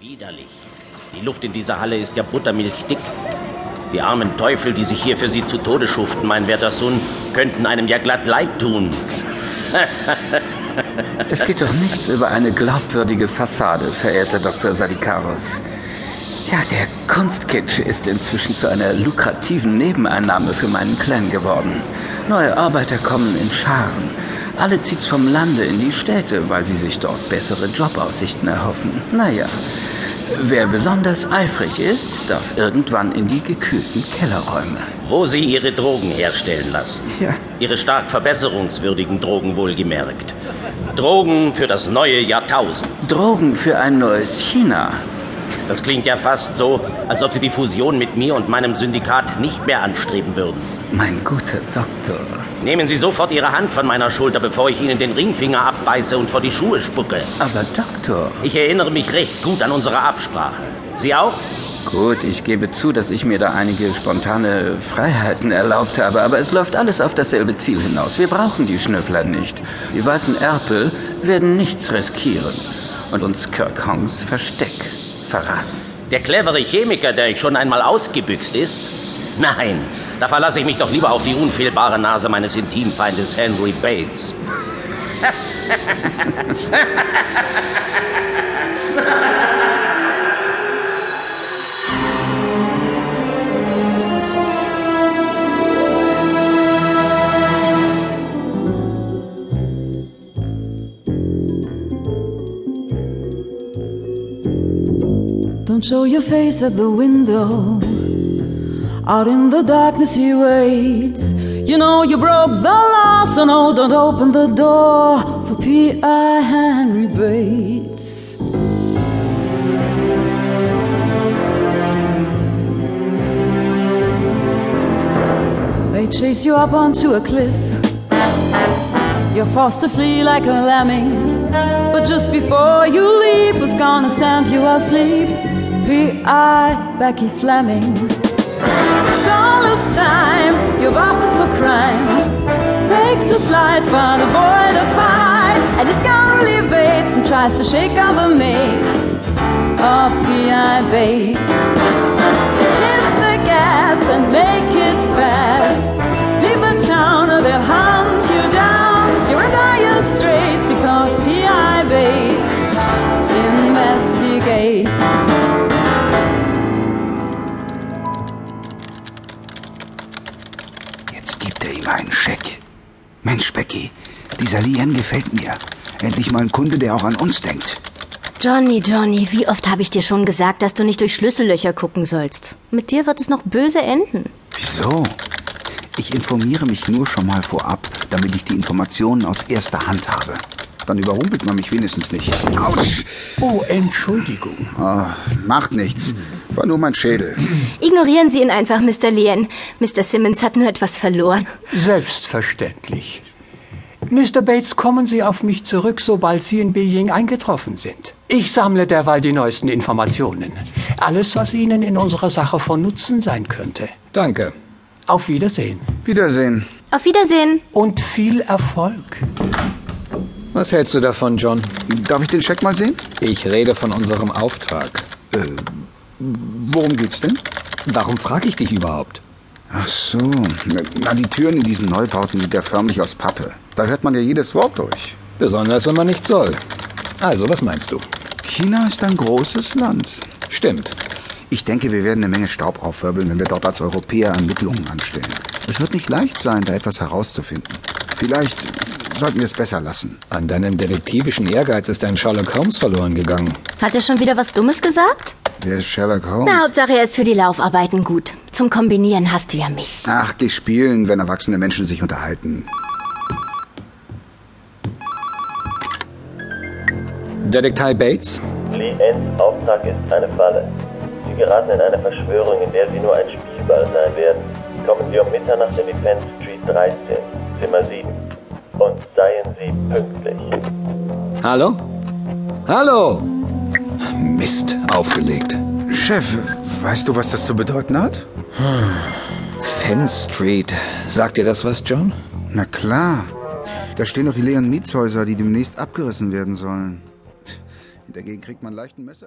Widerlich. Die Luft in dieser Halle ist ja buttermilchdick. Die armen Teufel, die sich hier für Sie zu Tode schuften, mein werter Sohn, könnten einem ja glatt leid tun. es geht doch nichts über eine glaubwürdige Fassade, verehrter Dr. Sadikaros. Ja, der Kunstkitsch ist inzwischen zu einer lukrativen Nebeneinnahme für meinen Clan geworden. Neue Arbeiter kommen in Scharen. Alle zieht's vom Lande in die Städte, weil sie sich dort bessere Jobaussichten erhoffen. Naja, wer besonders eifrig ist, darf irgendwann in die gekühlten Kellerräume. Wo sie ihre Drogen herstellen lassen. Ja. Ihre stark verbesserungswürdigen Drogen wohlgemerkt. Drogen für das neue Jahrtausend. Drogen für ein neues China. Das klingt ja fast so, als ob Sie die Fusion mit mir und meinem Syndikat nicht mehr anstreben würden. Mein guter Doktor. Nehmen Sie sofort Ihre Hand von meiner Schulter, bevor ich Ihnen den Ringfinger abbeiße und vor die Schuhe spucke. Aber Doktor. Ich erinnere mich recht gut an unsere Absprache. Sie auch? Gut, ich gebe zu, dass ich mir da einige spontane Freiheiten erlaubt habe, aber es läuft alles auf dasselbe Ziel hinaus. Wir brauchen die Schnüffler nicht. Die weißen Erpel werden nichts riskieren und uns Kirk Hongs Versteck verraten. Der clevere Chemiker, der ich schon einmal ausgebüxt ist? Nein, da verlasse ich mich doch lieber auf die unfehlbare Nase meines Intimfeindes Henry Bates. Don't show your face at the window. Out in the darkness he waits. You know you broke the law, so no, don't open the door for P.I. Henry Bates. They chase you up onto a cliff. You're forced to flee like a lemming. But just before you leave, was gonna send you asleep. P.I. Becky Fleming. Don't lose time, you're busted for crime. Take to flight, find avoid a fight. And he's gonna leave Bates and tries to shake off the mates of P.I. Bates. Jetzt gibt er ihm einen Scheck. Mensch, Becky, dieser Lian gefällt mir. Endlich mal ein Kunde, der auch an uns denkt. Johnny, Johnny, wie oft habe ich dir schon gesagt, dass du nicht durch Schlüssellöcher gucken sollst? Mit dir wird es noch böse enden. Wieso? Ich informiere mich nur schon mal vorab, damit ich die Informationen aus erster Hand habe. Dann überrumpelt man mich wenigstens nicht. Autsch! Oh, Entschuldigung. Oh, macht nichts. War nur mein Schädel. Ignorieren Sie ihn einfach, Mr. Lien. Mr. Simmons hat nur etwas verloren. Selbstverständlich. Mr. Bates, kommen Sie auf mich zurück, sobald Sie in Beijing eingetroffen sind. Ich sammle derweil die neuesten Informationen. Alles, was Ihnen in unserer Sache von Nutzen sein könnte. Danke. Auf Wiedersehen. Wiedersehen. Auf Wiedersehen. Und viel Erfolg. Was hältst du davon, John? Darf ich den Scheck mal sehen? Ich rede von unserem Auftrag. Äh, worum geht's denn? Warum frage ich dich überhaupt? Ach so. Na, die Türen in diesen Neubauten sind ja förmlich aus Pappe. Da hört man ja jedes Wort durch. Besonders, wenn man nicht soll. Also, was meinst du? China ist ein großes Land. Stimmt. Ich denke, wir werden eine Menge Staub aufwirbeln, wenn wir dort als Europäer Ermittlungen anstellen. Es wird nicht leicht sein, da etwas herauszufinden. Vielleicht sollten wir es besser lassen. An deinem detektivischen Ehrgeiz ist ein Sherlock Holmes verloren gegangen. Hat er schon wieder was Dummes gesagt? Wer ist Sherlock Holmes? Na, Hauptsache er ist für die Laufarbeiten gut. Zum Kombinieren hast du ja mich. Ach, geh spielen, wenn erwachsene Menschen sich unterhalten. Detektiv Bates? Lee Ends Auftrag ist eine Falle. Sie geraten in eine Verschwörung, in der Sie nur ein Spielball sein werden. Kommen Sie um Mitternacht in die Penn Street 13, Zimmer 7. Und seien Sie pünktlich. Hallo? Hallo? Mist, aufgelegt. Chef, weißt du, was das zu bedeuten hat? Fenn Street. Sagt dir das was, John? Na klar. Da stehen doch die leeren Mietshäuser, die demnächst abgerissen werden sollen. Gegend kriegt man leicht ein Messer in